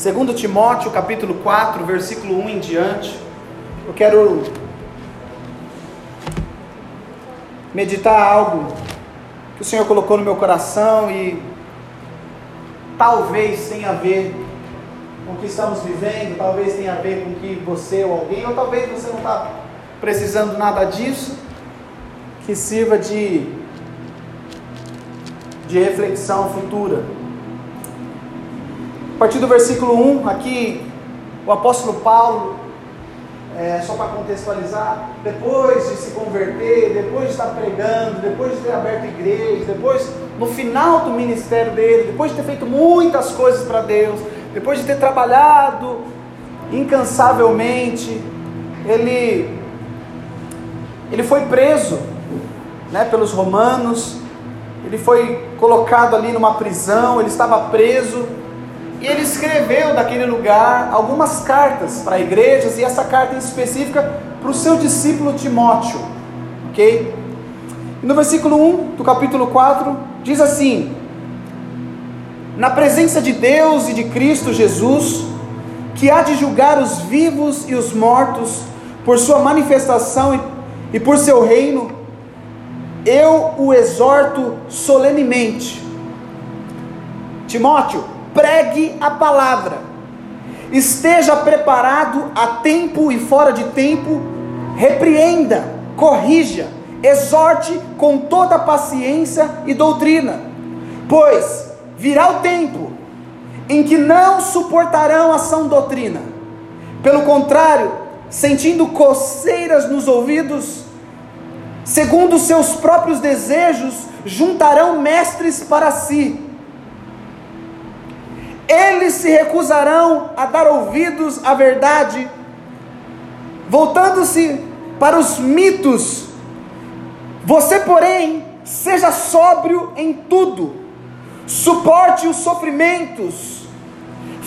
Segundo Timóteo, capítulo 4, versículo 1 em diante. Eu quero meditar algo que o Senhor colocou no meu coração e talvez tenha a ver com o que estamos vivendo, talvez tenha a ver com que você ou alguém, ou talvez você não está precisando nada disso, que sirva de, de reflexão futura. Partir do versículo 1, aqui, o apóstolo Paulo, é, só para contextualizar, depois de se converter, depois de estar pregando, depois de ter aberto igreja, depois, no final do ministério dele, depois de ter feito muitas coisas para Deus, depois de ter trabalhado incansavelmente, ele, ele foi preso né, pelos romanos, ele foi colocado ali numa prisão, ele estava preso, e ele escreveu daquele lugar algumas cartas para igrejas, e essa carta em específica para o seu discípulo Timóteo, ok? No versículo 1 do capítulo 4 diz assim: Na presença de Deus e de Cristo Jesus, que há de julgar os vivos e os mortos por sua manifestação e por seu reino, eu o exorto solenemente. Timóteo, pregue a palavra, esteja preparado a tempo e fora de tempo, repreenda, corrija, exorte com toda paciência e doutrina, pois virá o tempo em que não suportarão a sã doutrina, pelo contrário, sentindo coceiras nos ouvidos, segundo seus próprios desejos, juntarão mestres para si eles se recusarão a dar ouvidos à verdade, voltando-se para os mitos. Você, porém, seja sóbrio em tudo, suporte os sofrimentos,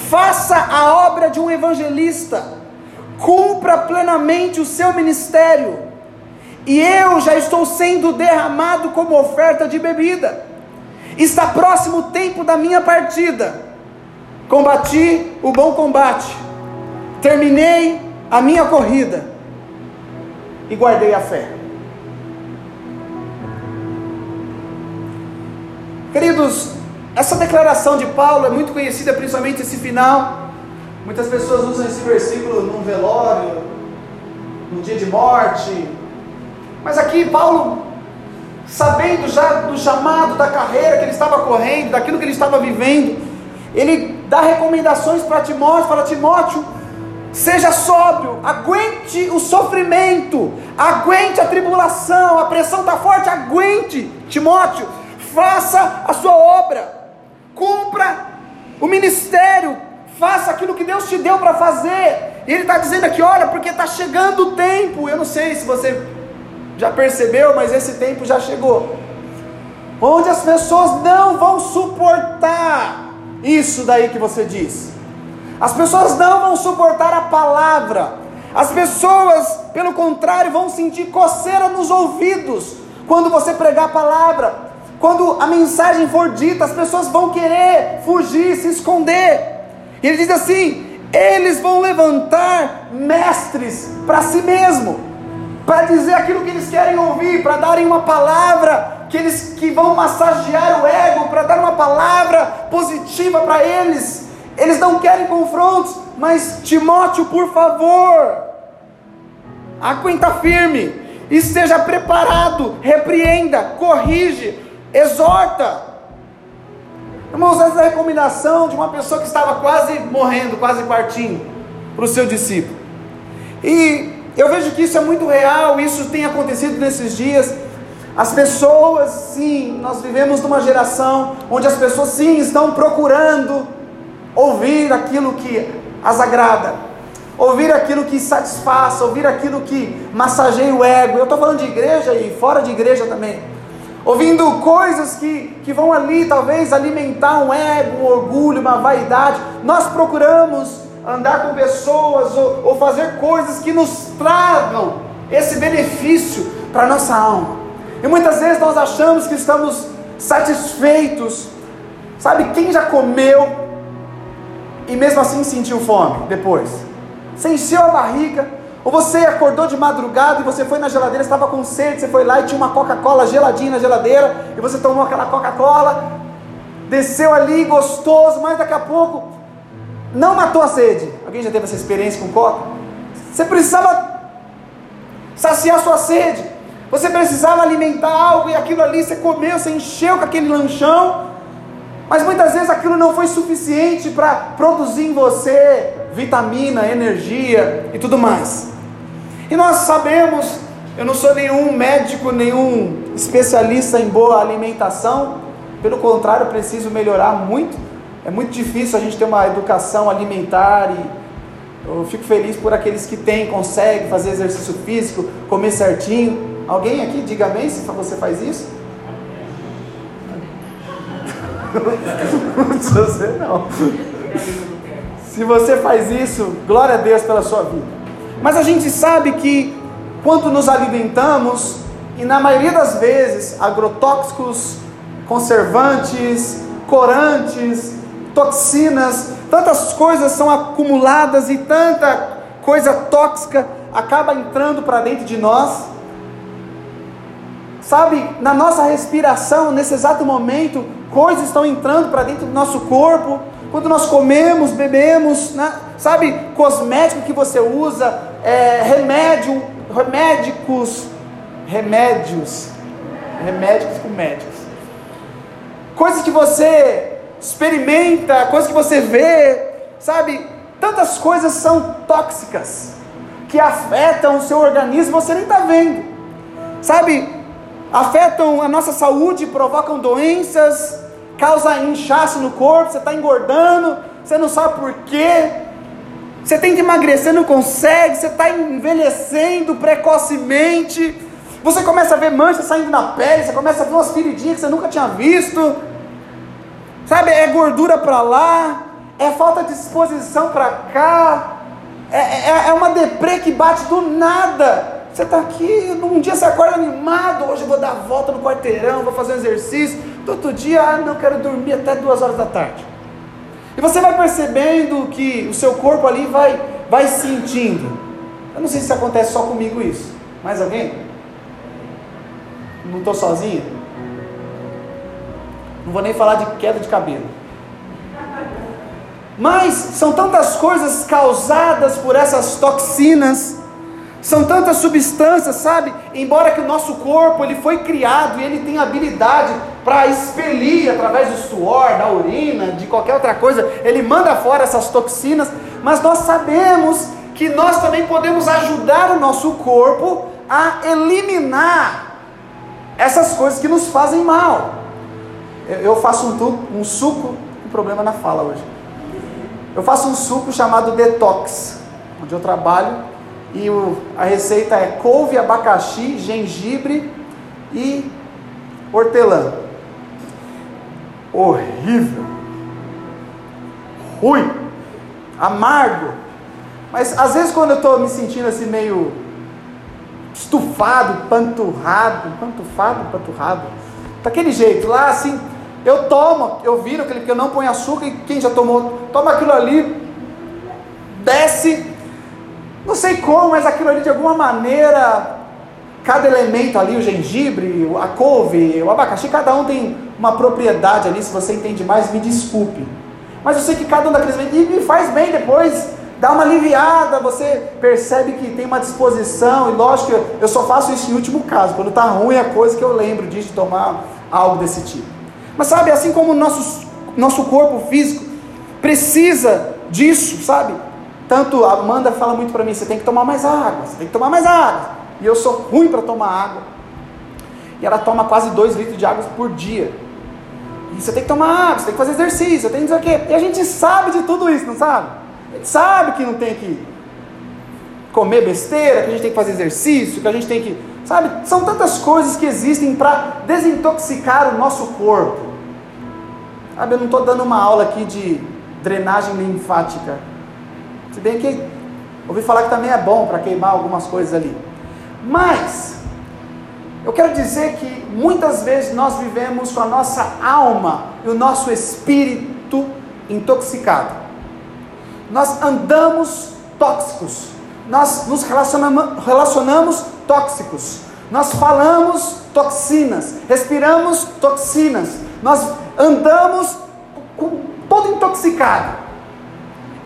faça a obra de um evangelista, cumpra plenamente o seu ministério, e eu já estou sendo derramado como oferta de bebida. Está próximo o tempo da minha partida Combati o bom combate, terminei a minha corrida e guardei a fé. Queridos, essa declaração de Paulo é muito conhecida, principalmente esse final. Muitas pessoas usam esse versículo num velório, no dia de morte. Mas aqui Paulo, sabendo já do chamado, da carreira que ele estava correndo, daquilo que ele estava vivendo, ele dá recomendações para Timóteo, fala Timóteo, seja sóbrio, aguente o sofrimento, aguente a tribulação, a pressão está forte, aguente, Timóteo, faça a sua obra, cumpra o ministério, faça aquilo que Deus te deu para fazer. E ele está dizendo aqui, olha, porque está chegando o tempo. Eu não sei se você já percebeu, mas esse tempo já chegou. Onde as pessoas não vão suportar isso daí que você diz. As pessoas não vão suportar a palavra. As pessoas, pelo contrário, vão sentir coceira nos ouvidos quando você pregar a palavra. Quando a mensagem for dita, as pessoas vão querer fugir, se esconder. E ele diz assim: eles vão levantar mestres para si mesmo, para dizer aquilo que eles querem ouvir, para darem uma palavra que eles que vão massagear o ego para dar uma palavra positiva para eles. Eles não querem confrontos, mas Timóteo, por favor, aguenta firme, esteja preparado, repreenda, corrige, exorta. Irmãos, essa é a recomendação de uma pessoa que estava quase morrendo, quase partindo, para o seu discípulo. E eu vejo que isso é muito real, isso tem acontecido nesses dias. As pessoas, sim, nós vivemos numa geração onde as pessoas, sim, estão procurando ouvir aquilo que as agrada, ouvir aquilo que satisfaz, ouvir aquilo que massageia o ego. Eu estou falando de igreja e fora de igreja também. Ouvindo coisas que, que vão ali talvez alimentar um ego, um orgulho, uma vaidade. Nós procuramos andar com pessoas ou, ou fazer coisas que nos tragam esse benefício para nossa alma. E muitas vezes nós achamos que estamos satisfeitos. Sabe quem já comeu e mesmo assim sentiu fome depois? Você encheu a barriga, ou você acordou de madrugada e você foi na geladeira, estava com sede, você foi lá e tinha uma Coca-Cola geladinha na geladeira, e você tomou aquela Coca-Cola, desceu ali gostoso, mas daqui a pouco não matou a sede. Alguém já teve essa experiência com Coca? Você precisava saciar sua sede. Você precisava alimentar algo e aquilo ali você comeu, você encheu com aquele lanchão, mas muitas vezes aquilo não foi suficiente para produzir em você vitamina, energia e tudo mais. E nós sabemos, eu não sou nenhum médico, nenhum especialista em boa alimentação, pelo contrário, preciso melhorar muito. É muito difícil a gente ter uma educação alimentar e eu fico feliz por aqueles que têm, conseguem fazer exercício físico, comer certinho. Alguém aqui diga bem se você faz isso? se você não. Se você faz isso, glória a Deus pela sua vida. Mas a gente sabe que quando nos alimentamos, e na maioria das vezes, agrotóxicos, conservantes, corantes, toxinas, tantas coisas são acumuladas e tanta coisa tóxica acaba entrando para dentro de nós. Sabe, na nossa respiração, nesse exato momento, coisas estão entrando para dentro do nosso corpo. Quando nós comemos, bebemos, né? sabe, cosmético que você usa, é, remédio, remédicos, remédios, remédicos com médicos. Coisas que você experimenta, coisas que você vê, sabe? Tantas coisas são tóxicas que afetam o seu organismo, você nem está vendo, sabe? Afetam a nossa saúde, provocam doenças, causa inchaço no corpo, você está engordando, você não sabe por quê, você que emagrecer, não consegue, você está envelhecendo precocemente, você começa a ver manchas saindo na pele, você começa a ver umas feridinhas que você nunca tinha visto, sabe, é gordura para lá, é falta de disposição para cá, é, é, é uma deprê que bate do nada, você está aqui, um dia você acorda animado, hoje eu vou dar a volta no quarteirão, vou fazer um exercício, outro dia, ah, não quero dormir até duas horas da tarde. E você vai percebendo que o seu corpo ali vai, vai sentindo. Eu não sei se acontece só comigo isso. Mais alguém? Não estou sozinho? Não vou nem falar de queda de cabelo. Mas são tantas coisas causadas por essas toxinas são tantas substâncias, sabe? Embora que o nosso corpo ele foi criado e ele tem habilidade para expelir através do suor, da urina, de qualquer outra coisa, ele manda fora essas toxinas, mas nós sabemos que nós também podemos ajudar o nosso corpo a eliminar essas coisas que nos fazem mal. Eu faço um, um suco, um problema na fala hoje. Eu faço um suco chamado detox, onde eu trabalho e o, a receita é couve, abacaxi, gengibre e hortelã. Horrível. Ruim. Amargo. Mas às vezes quando eu estou me sentindo assim meio estufado, panturrado, pantufado, panturrado, daquele jeito, lá assim, eu tomo, eu viro aquele que eu não ponho açúcar e quem já tomou, toma aquilo ali, desce não sei como, mas aquilo ali de alguma maneira, cada elemento ali, o gengibre, a couve, o abacaxi, cada um tem uma propriedade ali. Se você entende mais, me desculpe. Mas eu sei que cada um daqueles elementos me faz bem depois, dá uma aliviada, você percebe que tem uma disposição, e lógico que eu só faço isso em último caso, quando está ruim a coisa que eu lembro disso, de tomar algo desse tipo. Mas sabe, assim como o nosso, nosso corpo físico precisa disso, sabe? Tanto a Amanda fala muito para mim: você tem que tomar mais água, você tem que tomar mais água. E eu sou ruim para tomar água. E ela toma quase 2 litros de água por dia. E você tem que tomar água, você tem que fazer exercício, você tem que dizer o quê. E a gente sabe de tudo isso, não sabe? A gente sabe que não tem que comer besteira, que a gente tem que fazer exercício, que a gente tem que. Sabe? São tantas coisas que existem para desintoxicar o nosso corpo. Sabe, eu não estou dando uma aula aqui de drenagem linfática bem que ouvi falar que também é bom para queimar algumas coisas ali. Mas eu quero dizer que muitas vezes nós vivemos com a nossa alma e o nosso espírito intoxicado. nós andamos tóxicos, nós nos relacionamos, relacionamos tóxicos, nós falamos toxinas, respiramos toxinas, nós andamos com, todo intoxicado.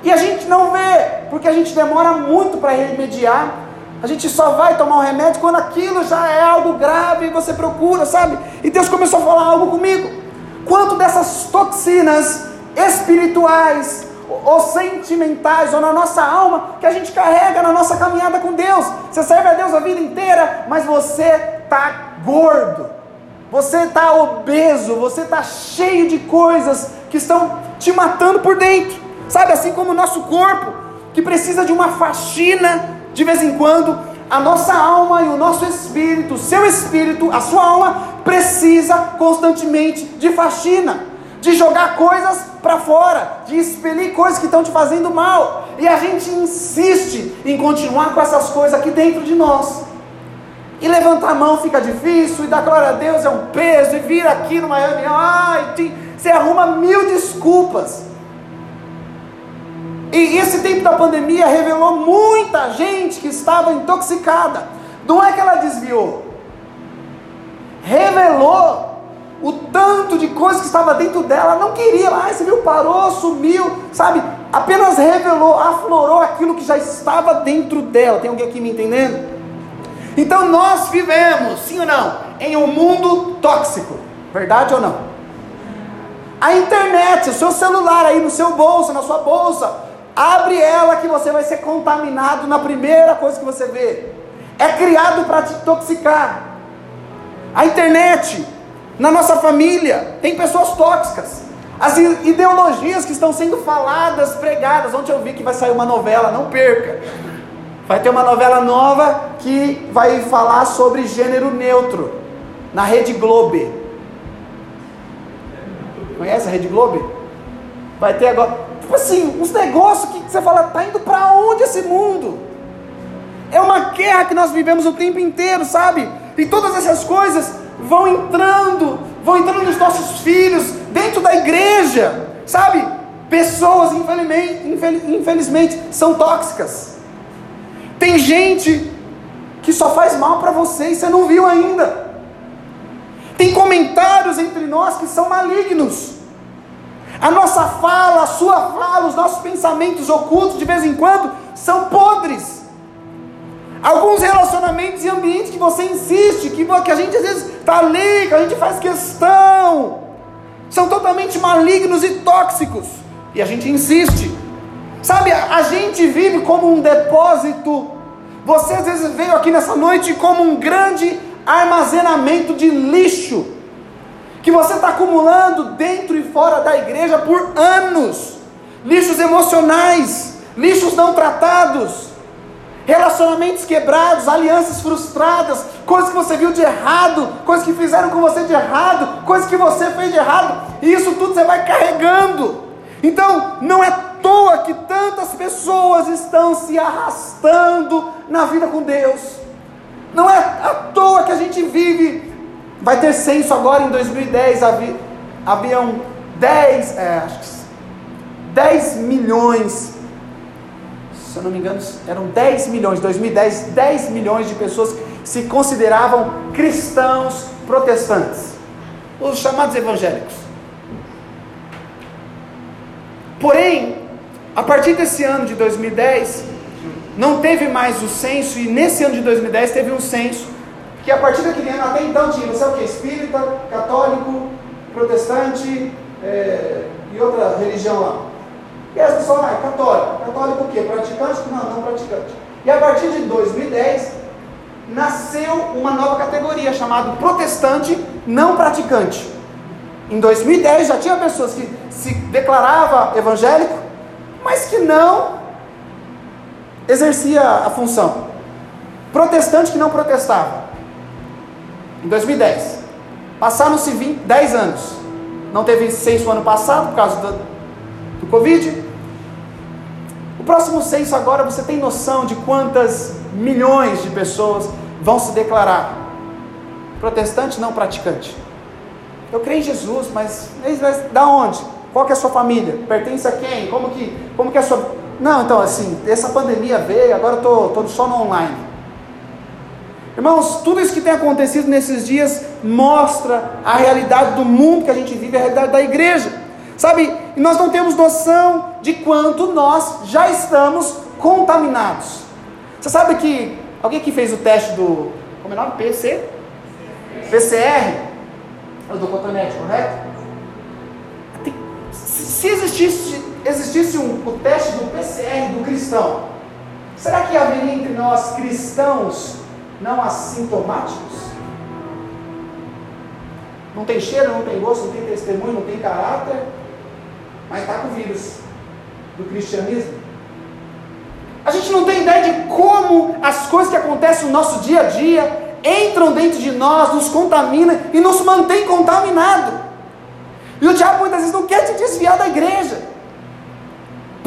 E a gente não vê, porque a gente demora muito para remediar. A gente só vai tomar um remédio quando aquilo já é algo grave e você procura, sabe? E Deus começou a falar algo comigo. Quanto dessas toxinas espirituais ou sentimentais ou na nossa alma que a gente carrega na nossa caminhada com Deus? Você serve a Deus a vida inteira, mas você está gordo, você está obeso, você está cheio de coisas que estão te matando por dentro, sabe? Assim como o nosso corpo, que precisa de uma faxina de vez em quando, a nossa alma e o nosso espírito, o seu espírito, a sua alma, precisa constantemente de faxina, de jogar coisas para fora, de expelir coisas que estão te fazendo mal, e a gente insiste em continuar com essas coisas aqui dentro de nós. E levantar a mão fica difícil, e dar glória a Deus é um peso, e vir aqui numa reunião, ai, você arruma mil desculpas. E esse tempo da pandemia revelou muita gente que estava intoxicada. Não é que ela desviou, revelou o tanto de coisa que estava dentro dela. Não queria, ah, você viu, parou, sumiu, sabe? Apenas revelou, aflorou aquilo que já estava dentro dela. Tem alguém aqui me entendendo? Então nós vivemos, sim ou não, em um mundo tóxico, verdade ou não? A internet, o seu celular aí no seu bolso, na sua bolsa, abre ela que você vai ser contaminado na primeira coisa que você vê. É criado para te intoxicar. A internet, na nossa família, tem pessoas tóxicas. As ideologias que estão sendo faladas, pregadas. Ontem eu vi que vai sair uma novela, não perca. Vai ter uma novela nova que vai falar sobre gênero neutro na Rede Globo. Conhece a Rede Globo? Vai ter agora, tipo assim, uns negócios que você fala, tá indo para onde esse mundo? É uma guerra que nós vivemos o tempo inteiro, sabe? E todas essas coisas vão entrando, vão entrando nos nossos filhos, dentro da igreja, sabe? Pessoas, infelizmente, infelizmente são tóxicas. Tem gente que só faz mal para você e você não viu ainda. Tem comentários entre nós que são malignos. A nossa fala, a sua fala, os nossos pensamentos ocultos de vez em quando são podres. Alguns relacionamentos e ambientes que você insiste, que, que a gente às vezes está ali, que a gente faz questão, são totalmente malignos e tóxicos. E a gente insiste. Sabe, a gente vive como um depósito. Você às vezes veio aqui nessa noite como um grande armazenamento de lixo que você está acumulando dentro e fora da igreja por anos. Lixos emocionais, lixos não tratados, relacionamentos quebrados, alianças frustradas, coisas que você viu de errado, coisas que fizeram com você de errado, coisas que você fez de errado, e isso tudo você vai carregando. Então, não é toa que tantas pessoas estão se arrastando na vida com Deus. Não é à toa que a gente vive. Vai ter censo agora em 2010. Havia, haviam 10, é, acho que 10 milhões. Se eu não me engano, eram 10 milhões. 2010, 10 milhões de pessoas se consideravam cristãos protestantes. Os chamados evangélicos. Porém, a partir desse ano de 2010, não teve mais o censo, e nesse ano de 2010 teve um censo, que a partir daquele ano até então tinha, não sei o que, espírita, católico, protestante é, e outra religião lá. E as pessoas, ah, é católico. Católico o quê? Praticante? Não, não praticante. E a partir de 2010, nasceu uma nova categoria chamada protestante não praticante. Em 2010 já tinha pessoas que se declarava evangélico, mas que não exercia a função. Protestante que não protestava. Em 2010. Passaram-se 10 anos. Não teve censo ano passado por causa do, do Covid. O próximo censo agora você tem noção de quantas milhões de pessoas vão se declarar protestante não praticante. Eu creio em Jesus, mas da onde? Qual que é a sua família? Pertence a quem? Como que, como que é a sua Não, então assim, essa pandemia veio, agora eu estou só no online. Irmãos, tudo isso que tem acontecido nesses dias mostra a realidade do mundo que a gente vive, a realidade da igreja. Sabe, e nós não temos noção de quanto nós já estamos contaminados. Você sabe que alguém que fez o teste do. Como é o nome? PC? PCR? É do cotonete, correto? Se existisse, existisse um, o teste do PCR do cristão, será que haveria entre nós cristãos não assintomáticos? Não tem cheiro, não tem gosto, não tem testemunho, não tem caráter, mas está com vírus do cristianismo. A gente não tem ideia de como as coisas que acontecem no nosso dia a dia entram dentro de nós, nos contaminam e nos mantém contaminado. E o diabo muitas vezes não quer te desviar da igreja.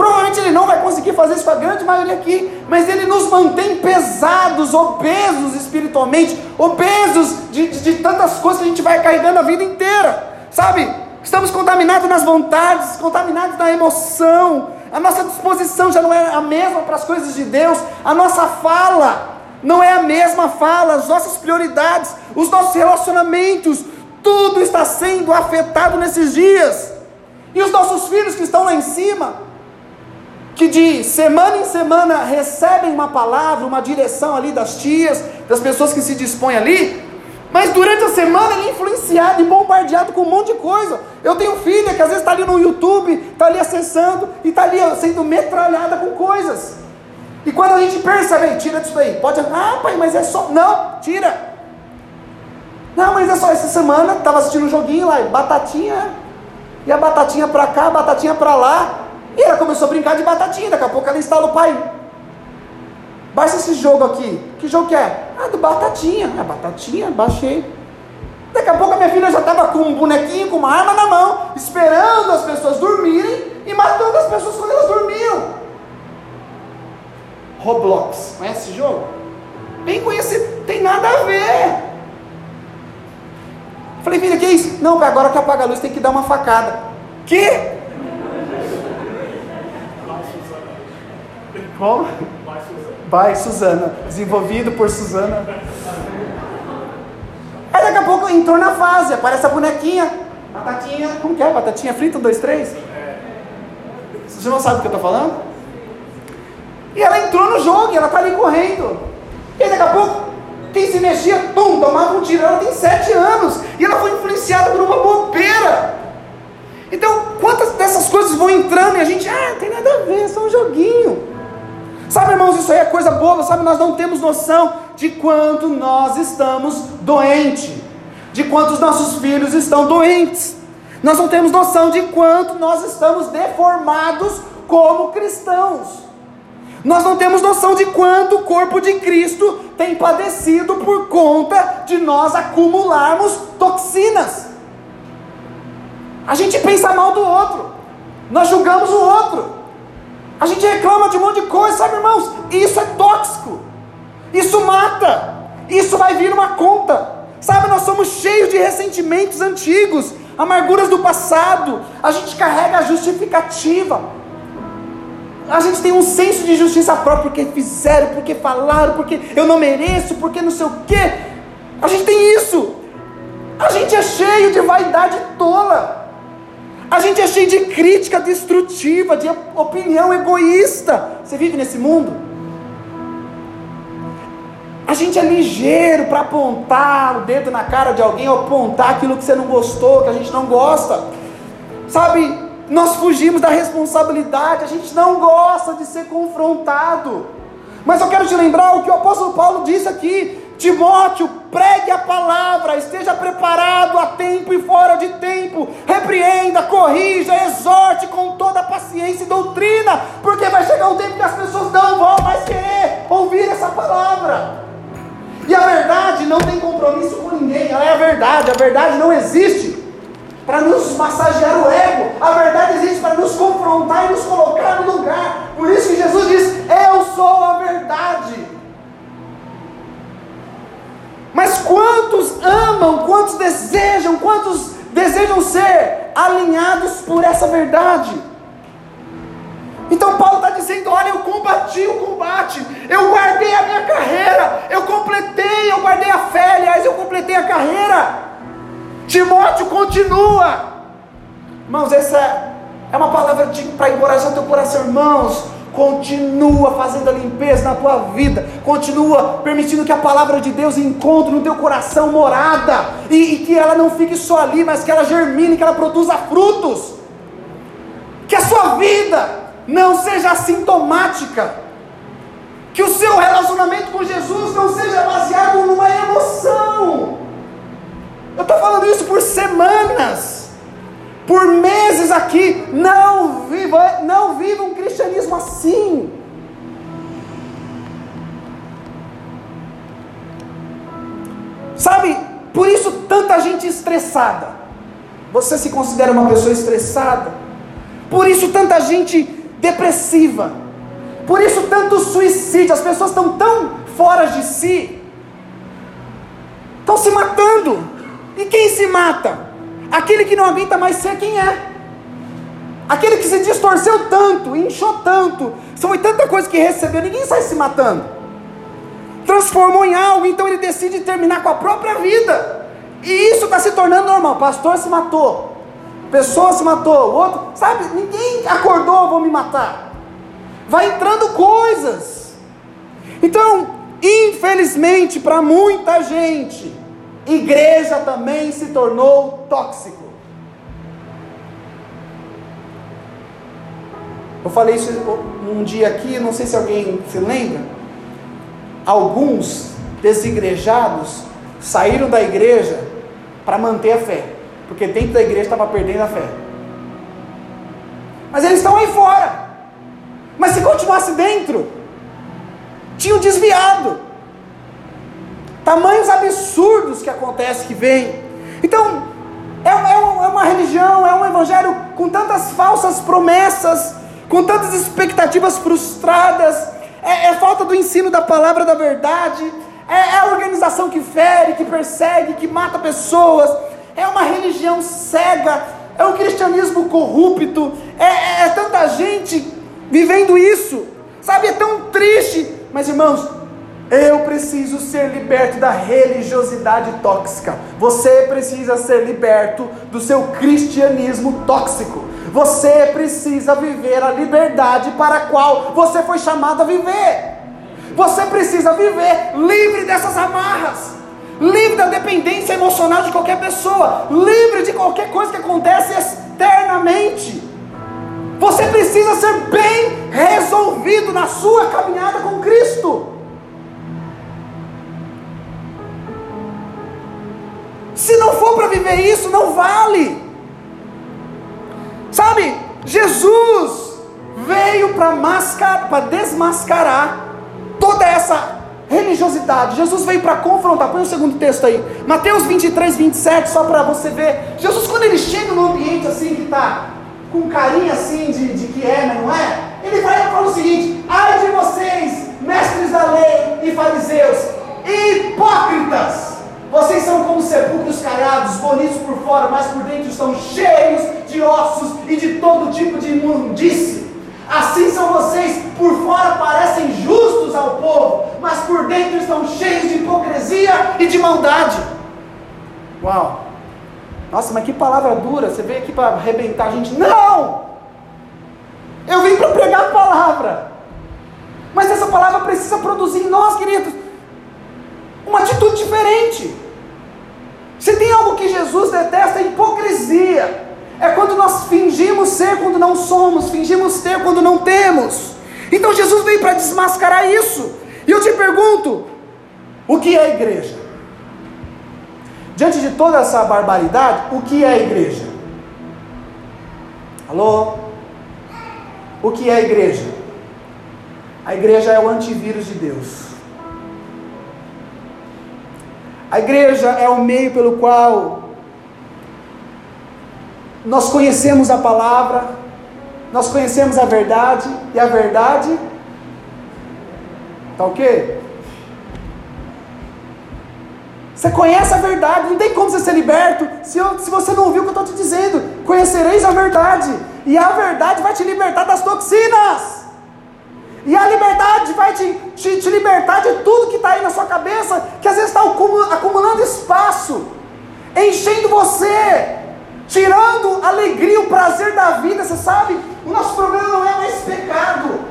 Provavelmente ele não vai conseguir fazer isso com a grande maioria aqui, mas ele nos mantém pesados, obesos espiritualmente, obesos de, de, de tantas coisas que a gente vai carregando a vida inteira, sabe? Estamos contaminados nas vontades, contaminados na emoção, a nossa disposição já não é a mesma para as coisas de Deus, a nossa fala não é a mesma fala, as nossas prioridades, os nossos relacionamentos, tudo está sendo afetado nesses dias. E os nossos filhos que estão lá em cima, que de semana em semana recebem uma palavra, uma direção ali das tias, das pessoas que se dispõem ali, mas durante a semana ele é influenciado e bombardeado com um monte de coisa. Eu tenho filha que às vezes está ali no YouTube, está ali acessando e está ali sendo metralhada com coisas. E quando a gente percebe, tira disso aí, pode, ah, pai, mas é só. Não, tira. Não, mas é só essa semana, estava assistindo um joguinho lá, batatinha, e a batatinha para cá, a batatinha para lá, e ela começou a brincar de batatinha, daqui a pouco ela instala o pai. Baixa esse jogo aqui. Que jogo que é? Ah, do Batatinha. É Batatinha, baixei. Daqui a pouco a minha filha já estava com um bonequinho, com uma arma na mão, esperando as pessoas dormirem e matando as pessoas quando elas dormiam. Roblox. Conhece esse jogo? Bem conhecido. Tem nada a ver. Falei, filha, que é isso? Não, agora que apaga a luz tem que dar uma facada. Que? Como? By Suzana, desenvolvido por Suzana. Aí daqui a pouco entrou na fase, aparece a bonequinha, batatinha, como que é? Batatinha frita, um, dois, três? Você não sabe o que eu estou falando? E ela entrou no jogo, e ela está ali correndo. E daqui a pouco, quem se mexia, pum, tomava um tiro. Ela tem sete anos, e ela foi influenciada por uma bobeira. Então, quantas dessas coisas vão entrando e a gente, ah, tem nada a ver, é só um joguinho. Sabe, irmãos, isso aí é coisa boa, sabe? Nós não temos noção de quanto nós estamos doentes, de quantos nossos filhos estão doentes. Nós não temos noção de quanto nós estamos deformados como cristãos. Nós não temos noção de quanto o corpo de Cristo tem padecido por conta de nós acumularmos toxinas. A gente pensa mal do outro, nós julgamos o outro, a gente reclama de um monte de coisa, sabe, irmãos? Isso é tóxico. Isso mata. Isso vai vir uma conta. Sabe, nós somos cheios de ressentimentos antigos, amarguras do passado. A gente carrega a justificativa. A gente tem um senso de justiça própria porque fizeram, porque falaram, porque eu não mereço, porque não sei o quê. A gente tem isso. A gente é cheio de vaidade tola. A gente é cheio de crítica destrutiva, de opinião egoísta. Você vive nesse mundo? A gente é ligeiro para apontar o dedo na cara de alguém, ou apontar aquilo que você não gostou, que a gente não gosta. Sabe, nós fugimos da responsabilidade, a gente não gosta de ser confrontado. Mas eu quero te lembrar o que o apóstolo Paulo disse aqui: Timóteo, pregue a palavra, esteja preparado a tempo e fora de tempo, repreenda, corrija, exorte com toda paciência e doutrina, porque vai chegar um tempo que as pessoas não vão mais querer ouvir essa palavra. E a verdade não tem compromisso com ninguém, ela é a verdade, a verdade não existe para nos massagear o ego, a verdade existe para nos confrontar e nos colocar no lugar. Por isso que Jesus diz: Eu sou a verdade. Mas quantos amam, quantos desejam, quantos desejam ser alinhados por essa verdade? Então Paulo está dizendo: combati o combate, eu guardei a minha carreira, eu completei, eu guardei a fé, aliás, eu completei a carreira. Timóteo continua. Irmãos, essa é uma palavra para encorajar teu coração, irmãos. Continua fazendo a limpeza na tua vida, continua permitindo que a palavra de Deus encontre no teu coração morada, e, e que ela não fique só ali, mas que ela germine, que ela produza frutos. Que a sua vida não seja assintomática, que o seu relacionamento com Jesus não seja baseado numa emoção. Eu estou falando isso por semanas, por meses aqui. Não viva, não viva um cristianismo assim. Sabe, por isso tanta gente estressada. Você se considera uma pessoa estressada? Por isso tanta gente depressiva. Por isso, tanto suicídio, as pessoas estão tão fora de si, estão se matando. E quem se mata? Aquele que não aguenta mais ser quem é. Aquele que se distorceu tanto, inchou tanto, foi tanta coisa que recebeu, ninguém sai se matando. Transformou em algo, então ele decide terminar com a própria vida. E isso está se tornando normal. pastor se matou, pessoa se matou, outro, sabe, ninguém acordou, vou me matar. Vai entrando coisas. Então, infelizmente, para muita gente, igreja também se tornou tóxico. Eu falei isso um dia aqui, não sei se alguém se lembra. Alguns desigrejados saíram da igreja para manter a fé porque dentro da igreja estava perdendo a fé. Mas eles estão aí fora. Mas se continuasse dentro, tinham desviado. Tamanhos absurdos que acontece que vem. Então, é, é, é uma religião, é um evangelho com tantas falsas promessas, com tantas expectativas frustradas, é, é falta do ensino da palavra da verdade, é, é a organização que fere, que persegue, que mata pessoas, é uma religião cega, é um cristianismo corrupto, é, é, é tanta gente vivendo isso, sabe? É tão triste, mas irmãos, eu preciso ser liberto da religiosidade tóxica. Você precisa ser liberto do seu cristianismo tóxico. Você precisa viver a liberdade para a qual você foi chamado a viver. Você precisa viver livre dessas amarras livre da dependência emocional de qualquer pessoa, livre de qualquer coisa que acontece externamente. Você precisa ser bem resolvido na sua caminhada com Cristo. Se não for para viver isso, não vale. Sabe, Jesus veio para desmascarar toda essa religiosidade. Jesus veio para confrontar. Põe o segundo texto aí. Mateus 23, 27, só para você ver. Jesus, quando ele chega num ambiente assim que está com carinha assim de, de que é, mas não é, ele vai e fala o seguinte: ai de vocês, mestres da lei e fariseus, hipócritas! Vocês são como sepulcros caiados, bonitos por fora, mas por dentro estão cheios de ossos e de todo tipo de imundície. Assim são vocês, por fora parecem justos ao povo, mas por dentro estão cheios de hipocrisia e de maldade. Uau! Nossa, mas que palavra dura! Você veio aqui para arrebentar a gente? Não! Eu vim para pregar a palavra. Mas essa palavra precisa produzir em nós, queridos, uma atitude diferente. Se tem algo que Jesus detesta, é hipocrisia. É quando nós fingimos ser quando não somos, fingimos ter quando não temos. Então Jesus veio para desmascarar isso. E eu te pergunto: o que é igreja? Diante de toda essa barbaridade, o que é igreja? Alô? O que é igreja? A igreja é o antivírus de Deus. A igreja é o meio pelo qual nós conhecemos a palavra, nós conhecemos a verdade, e a verdade, tá ok? Você conhece a verdade, não tem como você ser liberto se, eu, se você não ouviu o que eu estou te dizendo. Conhecereis a verdade, e a verdade vai te libertar das toxinas. E a liberdade vai te, te, te libertar de tudo que está aí na sua cabeça, que às vezes está acumulando espaço, enchendo você, tirando a alegria, o prazer da vida. Você sabe, o nosso problema não é mais pecado.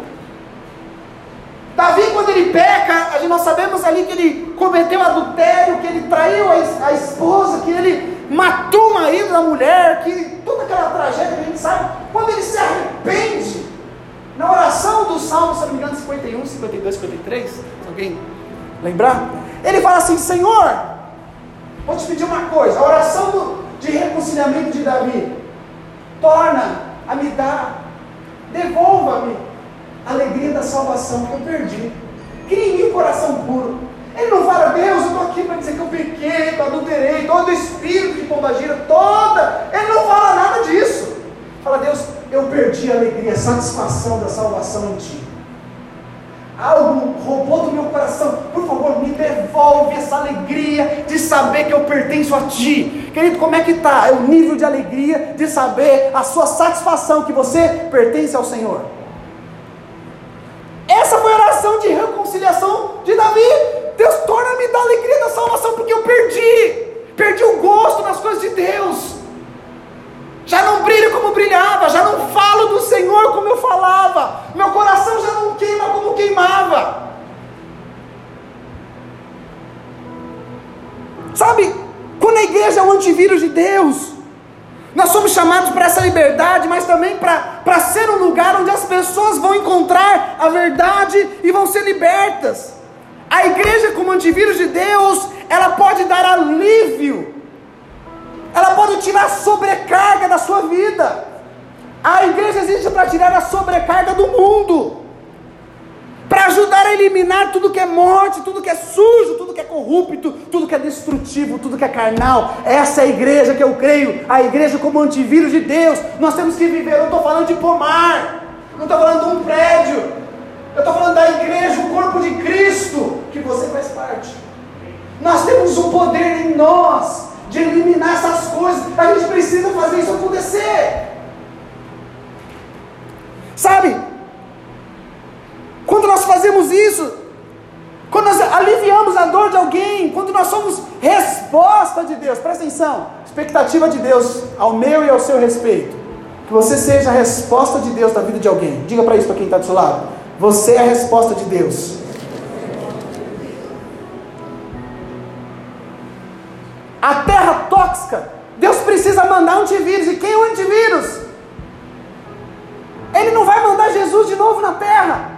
Davi, quando ele peca, nós sabemos ali que ele cometeu adultério, que ele traiu a, a esposa, que ele matou o marido da mulher, que toda aquela tragédia que a gente sabe, quando ele se arrepende, na oração do Salmo, se não me engano, 51, 52, 53, se alguém lembrar, ele fala assim: Senhor, vou te pedir uma coisa, a oração do, de reconciliamento de Davi, torna a me dar, devolva-me a alegria da salvação que eu perdi, crie em mim um coração puro. Ele não fala, Deus, eu estou aqui para dizer que eu pequei, que eu adulterei, todo espírito de pombagira, toda. Ele não fala nada disso. Fala, Deus, eu perdi a alegria, a satisfação da salvação em Ti. Algo roubou do meu coração. Por favor, me devolve essa alegria de saber que eu pertenço a Ti. Querido, como é que está? É o nível de alegria de saber a sua satisfação que você pertence ao Senhor. Essa foi a oração de reconciliação de Davi. Deus torna-me da alegria da salvação, porque eu perdi. Perdi o gosto das coisas de Deus. Já não brilho como brilhava, já não falo do Senhor como eu falava. Meu coração já não queima como queimava. Sabe, quando a igreja é o antivírus de Deus, nós somos chamados para essa liberdade, mas também para ser um lugar onde as pessoas vão encontrar a verdade e vão ser libertas. A igreja, como antivírus de Deus, ela pode dar alívio, ela pode tirar a sobrecarga da sua vida. A igreja existe para tirar a sobrecarga do mundo, para ajudar a eliminar tudo que é morte, tudo que é sujo, tudo que é corrupto, tudo que é destrutivo, tudo que é carnal. Essa é a igreja que eu creio, a igreja como antivírus de Deus. Nós temos que viver. Eu estou falando de pomar, não estou falando de um prédio, eu estou falando da igreja, o corpo de Cristo, que você faz parte. Nós temos o poder em nós de eliminar essas coisas. A gente precisa fazer isso acontecer. Sabe? Quando nós fazemos isso, quando nós aliviamos a dor de alguém, quando nós somos resposta de Deus, presta atenção, expectativa de Deus ao meu e ao seu respeito, que você seja a resposta de Deus na vida de alguém. Diga para isso para quem está do seu lado. Você é a resposta de Deus. A terra tóxica, Deus precisa mandar antivírus. E quem é o antivírus? Ele não vai mandar Jesus de novo na terra.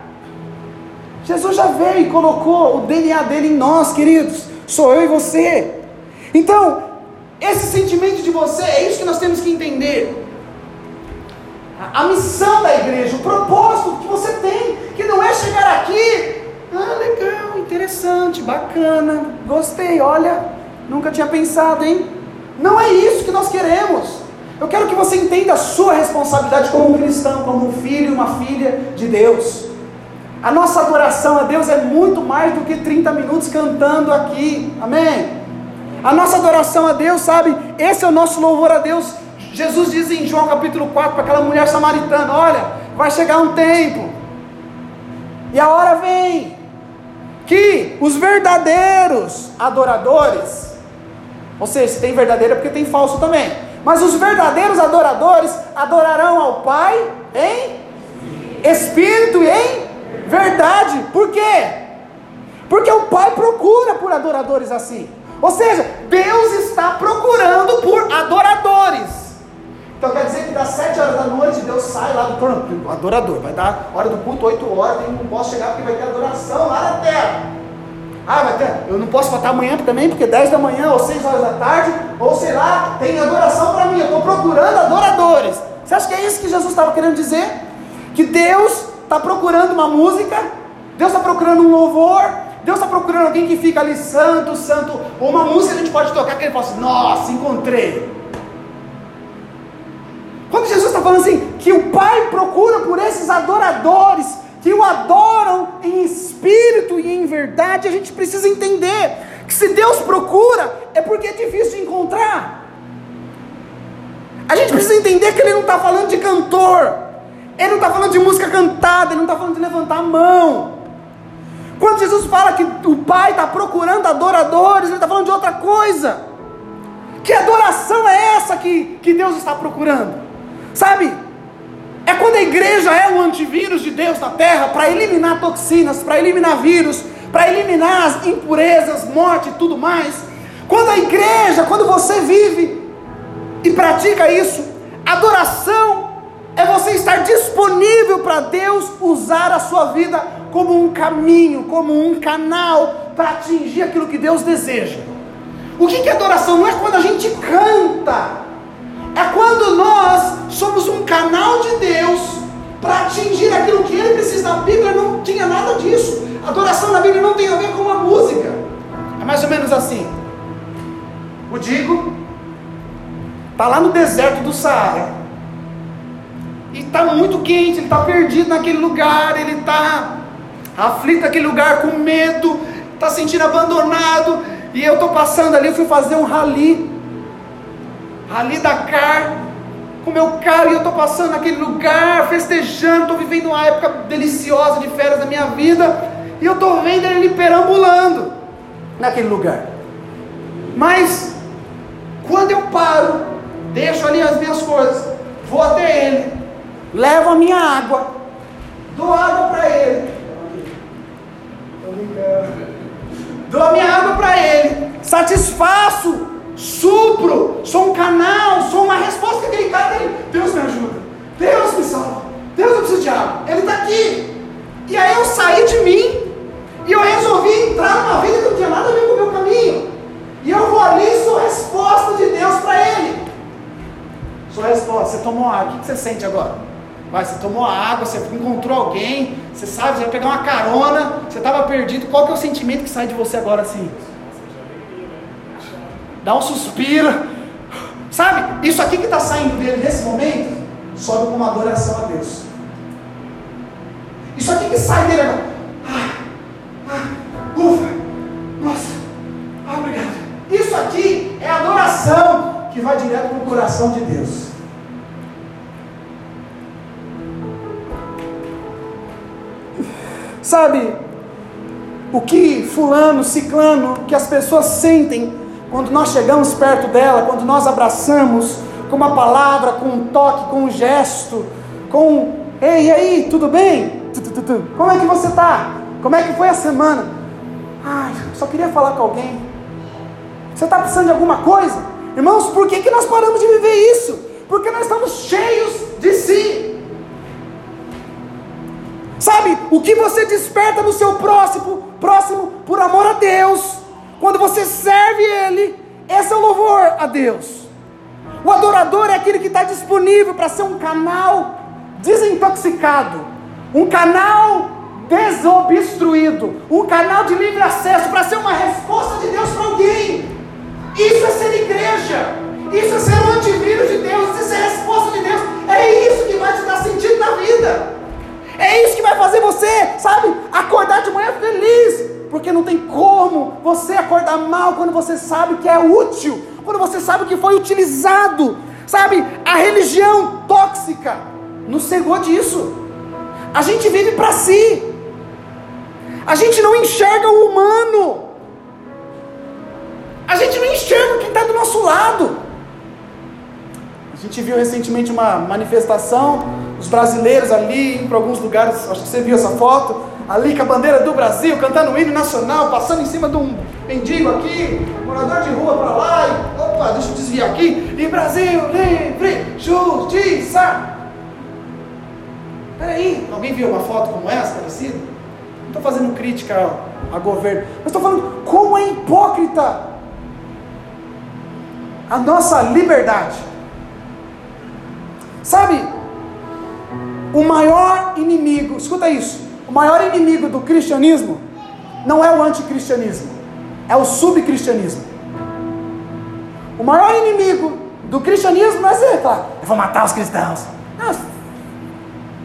Jesus já veio e colocou o DNA dele em nós, queridos. Sou eu e você. Então, esse sentimento de você, é isso que nós temos que entender a, missão da igreja, o propósito que você tem, que não é chegar aqui, ah, legal, interessante, bacana, gostei, olha, nunca tinha pensado, hein? Não é isso que nós queremos. Eu quero que você entenda a sua responsabilidade como um cristão, como um filho e uma filha de Deus. A nossa adoração a Deus é muito mais do que 30 minutos cantando aqui, amém? A nossa adoração a Deus, sabe? Esse é o nosso louvor a Deus Jesus diz em João capítulo 4 para aquela mulher samaritana: Olha, vai chegar um tempo, e a hora vem, que os verdadeiros adoradores, ou seja, se tem verdadeiro é porque tem falso também, mas os verdadeiros adoradores adorarão ao Pai em espírito e em verdade, por quê? Porque o Pai procura por adoradores assim. Ou seja, Deus está procurando por adoradores. Então quer dizer que das 7 horas da noite Deus sai lá do torno, adorador, vai dar hora do culto 8 horas, eu não posso chegar porque vai ter adoração lá na terra. Ah, vai ter, eu não posso botar amanhã também, porque 10 da manhã ou 6 horas da tarde, ou sei lá, tem adoração para mim, eu estou procurando adoradores. Você acha que é isso que Jesus estava querendo dizer? Que Deus está procurando uma música, Deus está procurando um louvor, Deus está procurando alguém que fica ali santo, santo, ou uma música que a gente pode tocar que ele fala assim, nossa, encontrei. Quando Jesus está falando assim, que o Pai procura por esses adoradores, que o adoram em espírito e em verdade, a gente precisa entender que se Deus procura, é porque é difícil de encontrar. A gente precisa entender que Ele não está falando de cantor, Ele não está falando de música cantada, ele não está falando de levantar a mão. Quando Jesus fala que o Pai está procurando adoradores, ele está falando de outra coisa. Que adoração é essa que, que Deus está procurando? Sabe? É quando a igreja é o antivírus de Deus na terra para eliminar toxinas, para eliminar vírus, para eliminar as impurezas, morte e tudo mais. Quando a igreja, quando você vive e pratica isso, adoração é você estar disponível para Deus usar a sua vida como um caminho, como um canal para atingir aquilo que Deus deseja. O que é adoração? Não é quando a gente canta, é quando nós somos um canal de Deus para atingir aquilo que Ele precisa. Na Bíblia não tinha nada disso. Adoração na Bíblia não tem a ver com a música. É mais ou menos assim. O Digo está lá no deserto do Saara e está muito quente, ele está perdido naquele lugar, ele está aflito naquele lugar, com medo, está sentindo abandonado. E eu estou passando ali, eu fui fazer um rali, rali Dakar, com meu carro, e eu estou passando naquele lugar, festejando, estou vivendo uma época deliciosa de férias da minha vida, e eu estou vendo ele perambulando naquele lugar. Mas, quando eu paro, deixo ali as minhas coisas, vou até ele, levo a minha água, dou água para ele. Dou a minha água para ele, satisfaço, supro, sou um canal, sou uma resposta que aquele cara tem. Deus me ajuda, Deus me salva, Deus eu preciso de água, Ele está aqui. E aí eu saí de mim e eu resolvi entrar numa vida que não tinha nada a ver com o meu caminho. E eu vou ali e sou resposta de Deus para ele. Sua resposta, você tomou água, o que você sente agora? Vai, você tomou água, você encontrou alguém, você sabe, você vai pegar uma carona, você estava perdido, qual que é o sentimento que sai de você agora assim? Dá um suspiro. Sabe, isso aqui que está saindo dele nesse momento, sobe com uma adoração a Deus. Isso aqui que sai dele agora. Ah, ah, ufa, nossa, ah, obrigado. Isso aqui é adoração que vai direto para o coração de Deus. Sabe, o que fulano, ciclano, que as pessoas sentem quando nós chegamos perto dela, quando nós abraçamos com uma palavra, com um toque, com um gesto, com ei, e aí, tudo bem? Como é que você está? Como é que foi a semana? Ai, só queria falar com alguém. Você está precisando de alguma coisa? Irmãos, por que, que nós paramos de viver isso? Porque nós estamos cheios de si. Sabe, o que você desperta no seu próximo, próximo por amor a Deus, quando você serve Ele, esse é o louvor a Deus. O adorador é aquele que está disponível para ser um canal desintoxicado, um canal desobstruído, um canal de livre acesso para ser uma resposta de Deus para alguém. Isso é ser igreja, isso é ser um antivírus de Deus, isso é resposta de Deus. É isso que vai te dar sentido na vida. É isso que vai fazer você, sabe, acordar de manhã feliz. Porque não tem como você acordar mal quando você sabe que é útil, quando você sabe que foi utilizado. Sabe, a religião tóxica nos cegou disso. A gente vive para si. A gente não enxerga o humano. A gente não enxerga quem está do nosso lado. A gente viu recentemente uma manifestação os brasileiros ali, para alguns lugares, acho que você viu essa foto, ali com a bandeira do Brasil, cantando o hino nacional, passando em cima de um mendigo aqui, morador de rua para lá, e, opa, deixa eu desviar aqui, e Brasil livre, justiça. Peraí, alguém viu uma foto como essa, parecida? Não estou fazendo crítica ao governo, mas estou falando como é hipócrita a nossa liberdade. Sabe, o maior inimigo, escuta isso, o maior inimigo do cristianismo não é o anticristianismo, é o subcristianismo. O maior inimigo do cristianismo não é ser, claro, eu vou matar os cristãos. Não,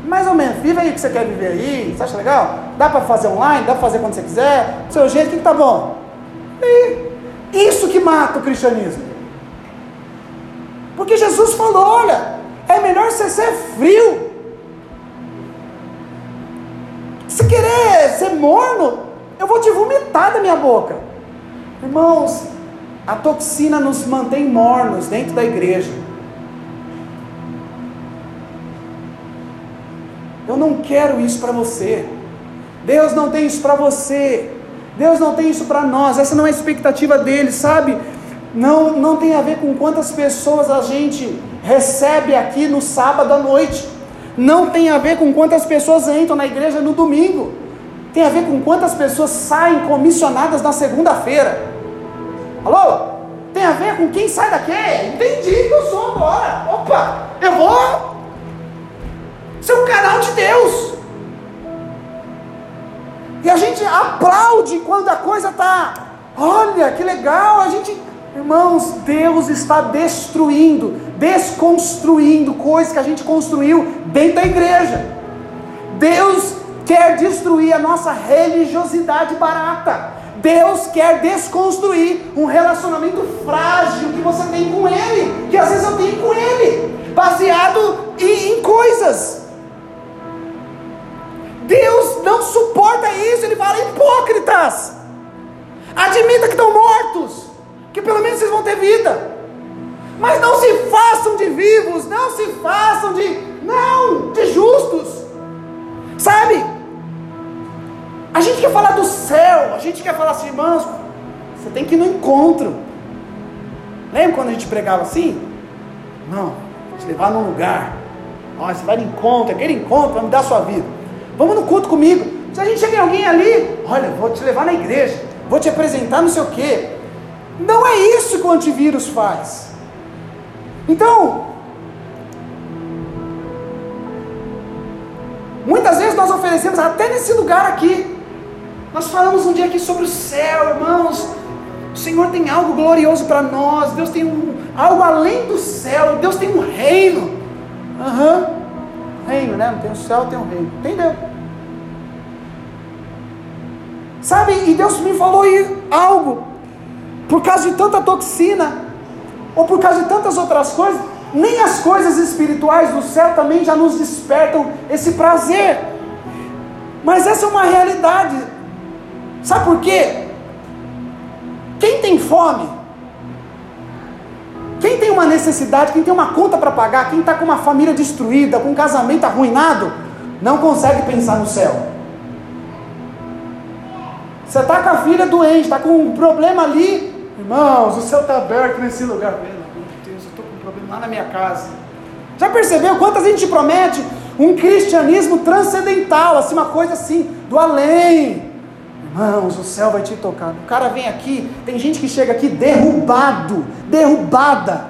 mais ou menos, vive aí o que você quer viver aí, você acha legal? Dá para fazer online, dá para fazer quando você quiser, do seu jeito, que tá bom? E isso que mata o cristianismo. Porque Jesus falou: olha, é melhor você ser frio Se querer ser morno, eu vou te vomitar da minha boca. Irmãos, a toxina nos mantém mornos dentro da igreja. Eu não quero isso para você. Deus não tem isso para você. Deus não tem isso para nós. Essa não é a expectativa dele, sabe? Não, não tem a ver com quantas pessoas a gente recebe aqui no sábado à noite. Não tem a ver com quantas pessoas entram na igreja no domingo. Tem a ver com quantas pessoas saem comissionadas na segunda-feira. Alô? Tem a ver com quem sai daqui? Entendi que eu sou agora. Opa, eu vou ser um canal de Deus. E a gente aplaude quando a coisa está, olha que legal, a gente, irmãos, Deus está destruindo, desconstruindo coisas que a gente construiu dentro da igreja. Deus quer destruir a nossa religiosidade barata. Deus quer desconstruir um relacionamento frágil que você tem com Ele, que às vezes eu tenho com Ele, baseado em, em coisas. Deus não suporta isso, Ele fala: hipócritas, admita que estão mortos, que pelo menos vocês vão ter vida, mas não se façam de vivos, não se façam de, não, de justos, sabe? A gente quer falar do céu, a gente quer falar assim, irmãos, você tem que ir no encontro. Lembra quando a gente pregava assim? Não, te levar num lugar. Ó, você vai no encontro, aquele encontro vai mudar a sua vida. Vamos no culto comigo. Se a gente chega em alguém ali, olha, vou te levar na igreja, vou te apresentar não sei o quê. Não é isso que o antivírus faz. Então, muitas vezes nós oferecemos até nesse lugar aqui nós falamos um dia aqui sobre o céu, irmãos. O Senhor tem algo glorioso para nós. Deus tem um, algo além do céu. Deus tem um reino. Aham. Uhum. Reino, né? Não tem o céu, tem um reino. Entendeu? Sabe? E Deus me falou algo. Por causa de tanta toxina, ou por causa de tantas outras coisas, nem as coisas espirituais do céu também já nos despertam esse prazer. Mas essa é uma realidade. Sabe por quê? Quem tem fome, quem tem uma necessidade, quem tem uma conta para pagar, quem está com uma família destruída, com um casamento arruinado, não consegue pensar no céu. Você está com a filha doente, está com um problema ali, irmãos, o céu está aberto nesse lugar. Pelo amor de Deus, eu estou com um problema lá na minha casa. Já percebeu quantas a gente promete um cristianismo transcendental, assim, uma coisa assim, do além. Irmãos, o céu vai te tocar. O cara vem aqui, tem gente que chega aqui derrubado, derrubada,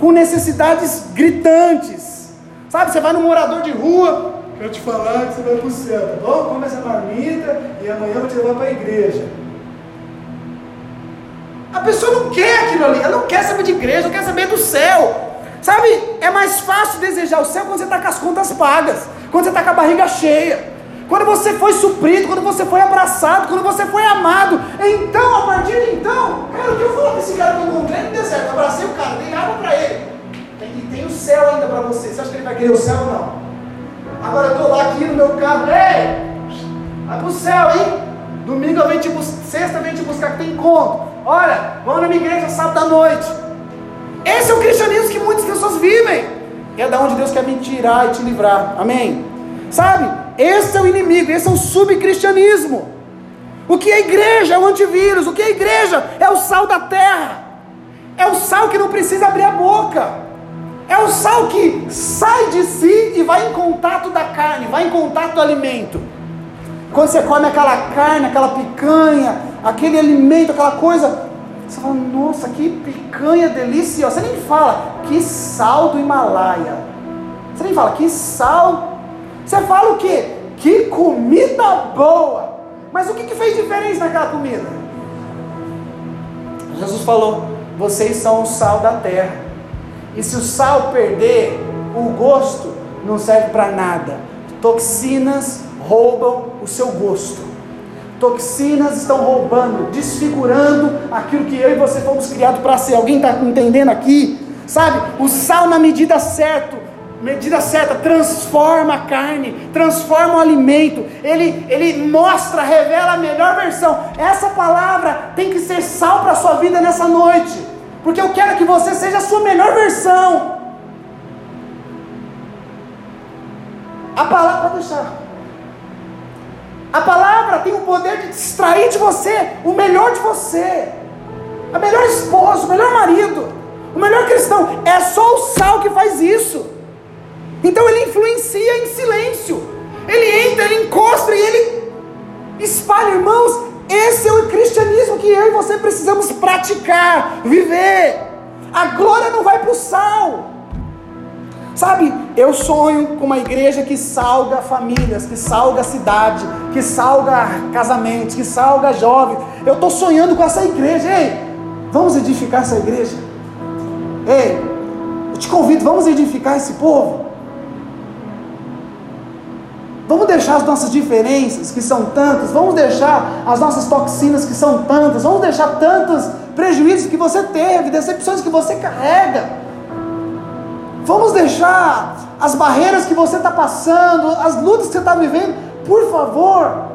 com necessidades gritantes. Sabe, você vai no morador de rua, quero te falar que você vai para o céu, tá bom? Come essa marmita e amanhã eu vou te levar para a igreja. A pessoa não quer aquilo ali, ela não quer saber de igreja, não quer saber do céu. Sabe, é mais fácil desejar o céu quando você está com as contas pagas, quando você está com a barriga cheia quando você foi suprido, quando você foi abraçado, quando você foi amado. Então, a partir de então, cara, o que eu falo para esse cara que eu encontrei no deserto? Abracei o cara, dei água para ele. E tem o céu ainda para você. Você acha que ele vai querer o céu ou não? Agora eu estou lá aqui no meu carro, ei, vai para o céu, hein? Domingo eu venho te buscar, sexta eu venho te buscar que tem encontro. Olha, vamos na minha igreja sábado à noite. Esse é o cristianismo que muitas pessoas vivem. É da onde Deus quer me tirar e te livrar. Amém? Sabe? Esse é o inimigo, esse é o subcristianismo. O que é igreja é o antivírus, o que é igreja é o sal da terra, é o sal que não precisa abrir a boca, é o sal que sai de si e vai em contato da carne, vai em contato do alimento. Quando você come aquela carne, aquela picanha, aquele alimento, aquela coisa, você fala, nossa, que picanha deliciosa. Você nem fala, que sal do Himalaia. Você nem fala, que sal você fala o quê? Que comida boa! Mas o que, que fez diferença naquela comida? Jesus falou: vocês são o sal da terra. E se o sal perder o gosto, não serve para nada. Toxinas roubam o seu gosto. Toxinas estão roubando, desfigurando aquilo que eu e você fomos criados para ser. Alguém está entendendo aqui? Sabe? O sal na medida certa medida certa, transforma a carne, transforma o alimento, ele, ele mostra, revela a melhor versão. Essa palavra tem que ser sal para a sua vida nessa noite, porque eu quero que você seja a sua melhor versão. A palavra, pode deixar. A palavra tem o poder de extrair de você o melhor de você, a melhor esposa, o melhor marido, o melhor cristão. É só o sal que faz isso. Então ele influencia em silêncio. Ele entra, ele encosta e ele espalha, irmãos. Esse é o cristianismo que eu e você precisamos praticar, viver. A glória não vai para o sal. Sabe, eu sonho com uma igreja que salga famílias, que salga cidade, que salga casamentos, que salga jovens. Eu estou sonhando com essa igreja. Ei, vamos edificar essa igreja? Ei, eu te convido, vamos edificar esse povo. Vamos deixar as nossas diferenças, que são tantas, vamos deixar as nossas toxinas, que são tantas, vamos deixar tantos prejuízos que você teve, decepções que você carrega. Vamos deixar as barreiras que você está passando, as lutas que você está vivendo, por favor.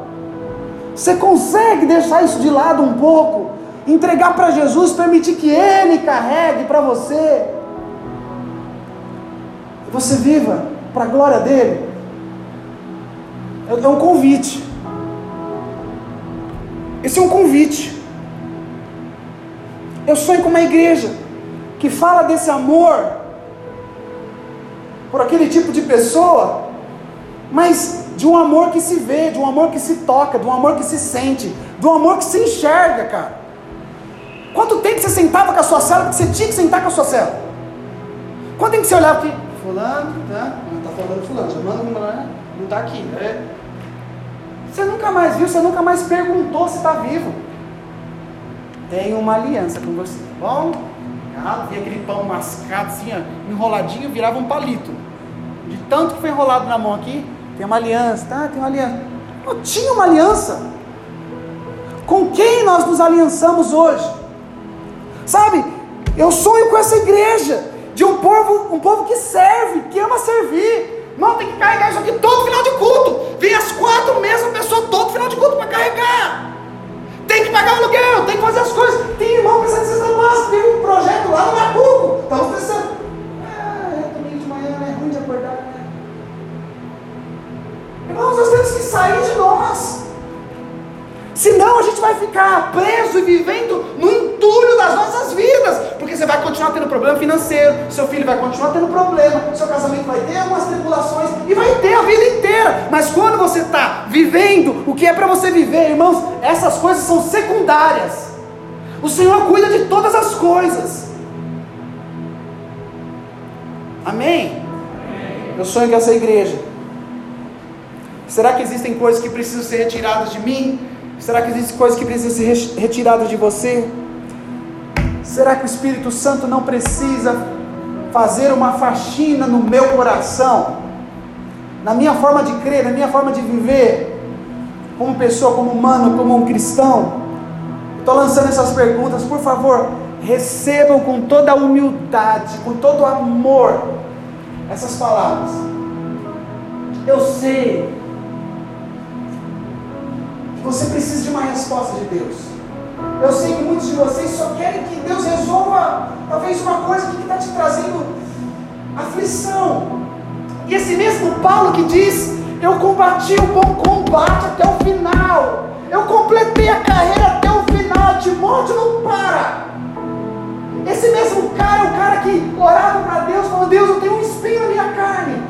Você consegue deixar isso de lado um pouco, entregar para Jesus, permitir que Ele carregue para você, você viva para a glória dele. É um convite. Esse é um convite. Eu sonho com uma igreja que fala desse amor por aquele tipo de pessoa, mas de um amor que se vê, de um amor que se toca, de um amor que se sente, de um amor que se enxerga, cara. Quanto tempo você sentava com a sua cela porque você tinha que sentar com a sua cela? Quanto tempo você olhava aqui? Fulano, tá? Não tá falando fulano, chamando fulano, não tá aqui, né? Você nunca mais viu, você nunca mais perguntou se está vivo. Tenho uma aliança com você, tá bom? Ah, via aquele pão mascado assim, ó, enroladinho, virava um palito. De tanto que foi enrolado na mão aqui, tem uma aliança, tá? Tem uma aliança. Eu tinha uma aliança. Com quem nós nos aliançamos hoje? Sabe, eu sonho com essa igreja, de um povo, um povo que serve, que ama servir, não, tem que carregar isso aqui todo final de culto. Vem as quatro mesmas pessoas todo final de culto para carregar. Tem que pagar o aluguel, tem que fazer as coisas. Tem irmão precisando de cesta básica, tem um projeto lá no Macuco. Estamos pensando. Irmãos, nós temos que sair de nós. Senão a gente vai ficar preso e vivendo no entulho das nossas vidas. Porque você vai continuar tendo problema financeiro, seu filho vai continuar tendo problema, seu casamento vai ter algumas tribulações e vai ter a vida inteira. Mas quando você está vivendo o que é para você viver, irmãos, essas coisas são secundárias. O Senhor cuida de todas as coisas. Amém? Amém. Eu sonho com essa igreja. Será que existem coisas que precisam ser retiradas de mim? Será que existem coisas que precisam ser retiradas de você? Será que o Espírito Santo não precisa fazer uma faxina no meu coração, na minha forma de crer, na minha forma de viver, como pessoa, como humano, como um cristão? Estou lançando essas perguntas, por favor, recebam com toda a humildade, com todo o amor, essas palavras. Eu sei você precisa de uma resposta de Deus. Eu sei que muitos de vocês só querem que Deus resolva talvez uma coisa que está te trazendo aflição. E esse mesmo Paulo que diz: Eu combati o bom combate até o final, eu completei a carreira até o final, Timóteo não para. Esse mesmo cara, o cara que orava para Deus, falou: Deus, eu tenho um espinho na minha carne.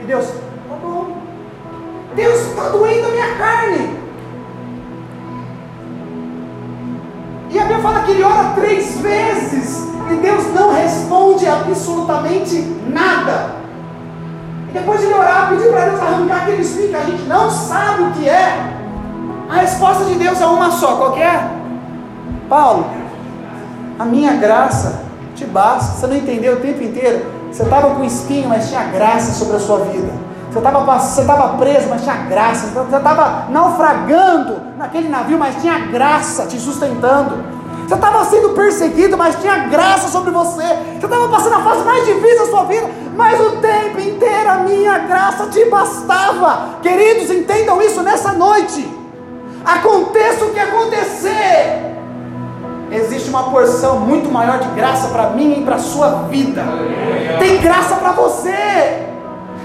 E Deus, tá bom. Deus está doendo a minha carne. E a Bíblia fala que ele ora três vezes e Deus não responde absolutamente nada. E depois de ele orar, pedir para Deus arrancar aquele espinho que a gente não sabe o que é. A resposta de Deus é uma só, qualquer. É? Paulo, a minha graça te basta. Você não entendeu o tempo inteiro? Você estava com espinho, mas tinha graça sobre a sua vida. Você estava preso, mas tinha graça. Você estava naufragando naquele navio, mas tinha graça te sustentando. Você estava sendo perseguido, mas tinha graça sobre você. Você estava passando a fase mais difícil da sua vida, mas o tempo inteiro a minha graça te bastava. Queridos, entendam isso nessa noite. Aconteça o que acontecer, existe uma porção muito maior de graça para mim e para a sua vida. Tem graça para você.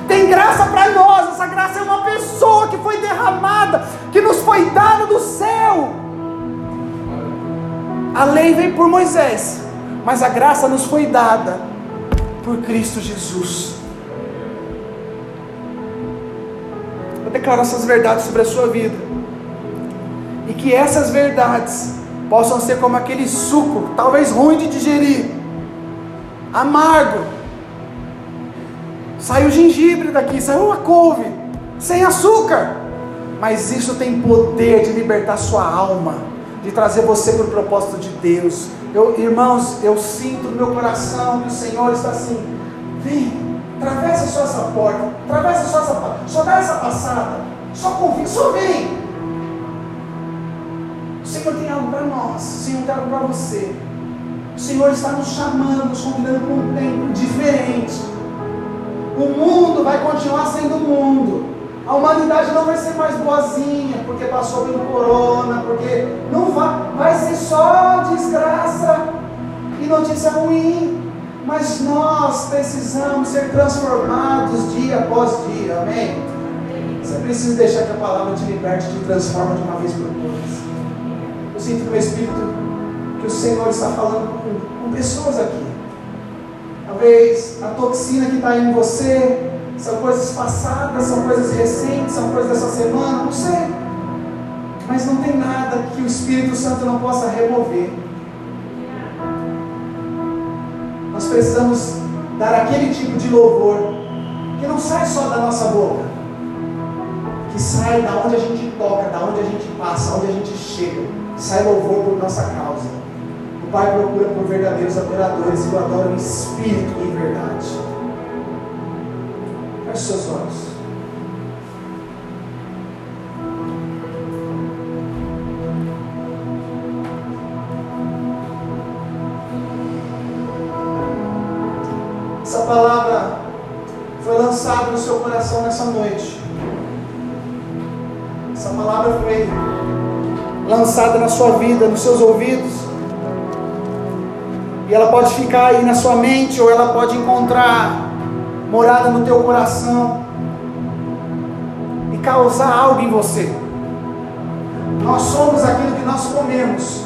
Tem graça para nós. Essa graça é uma pessoa que foi derramada, que nos foi dada do céu. A lei veio por Moisés, mas a graça nos foi dada por Cristo Jesus. Eu declaro essas verdades sobre a sua vida. E que essas verdades possam ser como aquele suco, talvez ruim de digerir, amargo. Saiu gengibre daqui, saiu a couve, sem açúcar. Mas isso tem poder de libertar sua alma, de trazer você para o propósito de Deus. Eu, irmãos, eu sinto no meu coração que o Senhor está assim: vem, atravessa só essa porta, atravessa só essa porta, só dá essa passada, só convida, só vem. O Senhor tem algo para nós, o Senhor tem algo para você. O Senhor está nos chamando, nos convidando para um tempo diferente. O mundo vai continuar sendo mundo. A humanidade não vai ser mais boazinha, porque passou pelo corona, porque não vai, vai ser só desgraça e notícia ruim. Mas nós precisamos ser transformados dia após dia, amém? Você precisa deixar que a palavra te liberte, te transforma de uma vez por todas. Eu sinto no espírito que o Senhor está falando com, com pessoas aqui. Talvez a toxina que está em você são coisas passadas, são coisas recentes, são coisas dessa semana, não sei. Mas não tem nada que o Espírito Santo não possa remover. Nós precisamos dar aquele tipo de louvor que não sai só da nossa boca, que sai da onde a gente toca, da onde a gente passa, onde a gente chega. Sai louvor por nossa causa. O Pai procura por verdadeiros adoradores e o em espírito e em verdade. Feche seus olhos. Essa palavra foi lançada no seu coração nessa noite. Essa palavra foi lançada na sua vida, nos seus ouvidos. E ela pode ficar aí na sua mente, ou ela pode encontrar morada no teu coração e causar algo em você. Nós somos aquilo que nós comemos,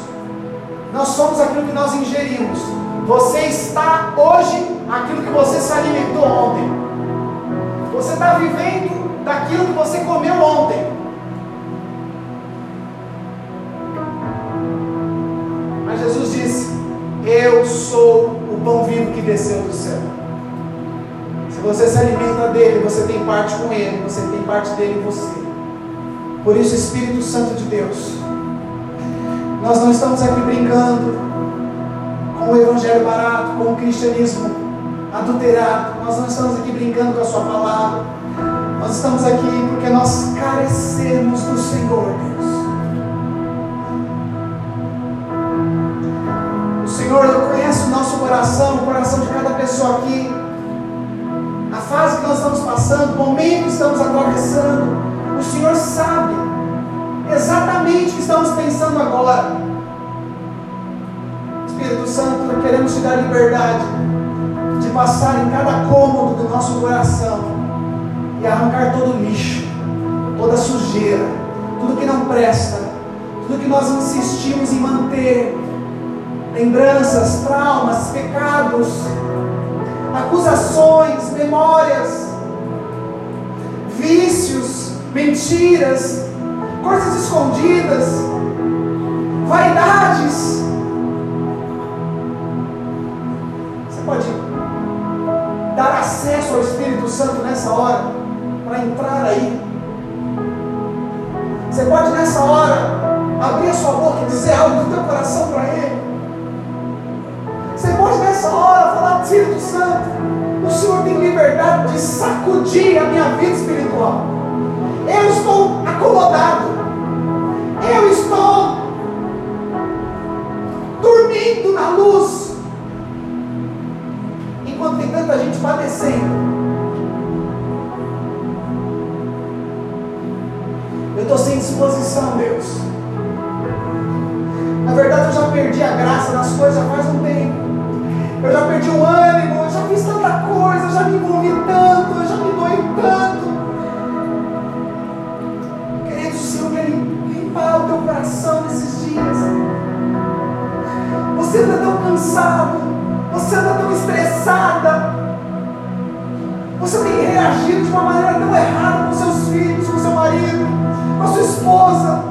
nós somos aquilo que nós ingerimos. Você está hoje aquilo que você se alimentou ontem. Você está vivendo daquilo que você comeu ontem. Eu sou o pão vivo que desceu do céu. Se você se alimenta dele, você tem parte com ele, você tem parte dele em você. Por isso, Espírito Santo de Deus, nós não estamos aqui brincando com o evangelho barato, com o cristianismo adulterado. Nós não estamos aqui brincando com a sua palavra. Nós estamos aqui porque nós carecemos do Senhor, coração, o coração de cada pessoa aqui. A fase que nós estamos passando, o momento que estamos atravessando. O Senhor sabe exatamente o que estamos pensando agora. Espírito Santo, queremos te dar liberdade de passar em cada cômodo do nosso coração e arrancar todo o lixo, toda a sujeira, tudo que não presta, tudo que nós insistimos em manter, lembranças, traumas, pecados, acusações, memórias, vícios, mentiras, coisas escondidas, vaidades. Você pode dar acesso ao Espírito Santo nessa hora, para entrar aí. Você pode nessa hora abrir a sua boca e dizer algo do teu coração para Ele. Espírito Santo, o Senhor tem liberdade de sacudir a minha vida espiritual. Eu estou acomodado. Eu estou dormindo na luz. Enquanto tem tanta gente padecendo. Eu estou sem disposição, Deus. Na verdade, eu já perdi a graça nas coisas já faz um tempo. Eu já perdi o ânimo, eu já fiz tanta coisa, eu já me envolvi tanto, eu já me doei tanto. Querido, o Senhor quer limpar o teu coração nesses dias. Você anda tão cansado, você anda tão estressada. Você tem reagido de uma maneira tão errada com seus filhos, com seu marido, com a sua esposa.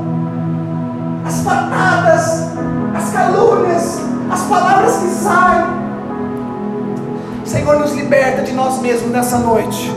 As patadas, as calúnias, as palavras que saem. Senhor, nos liberta de nós mesmos nessa noite.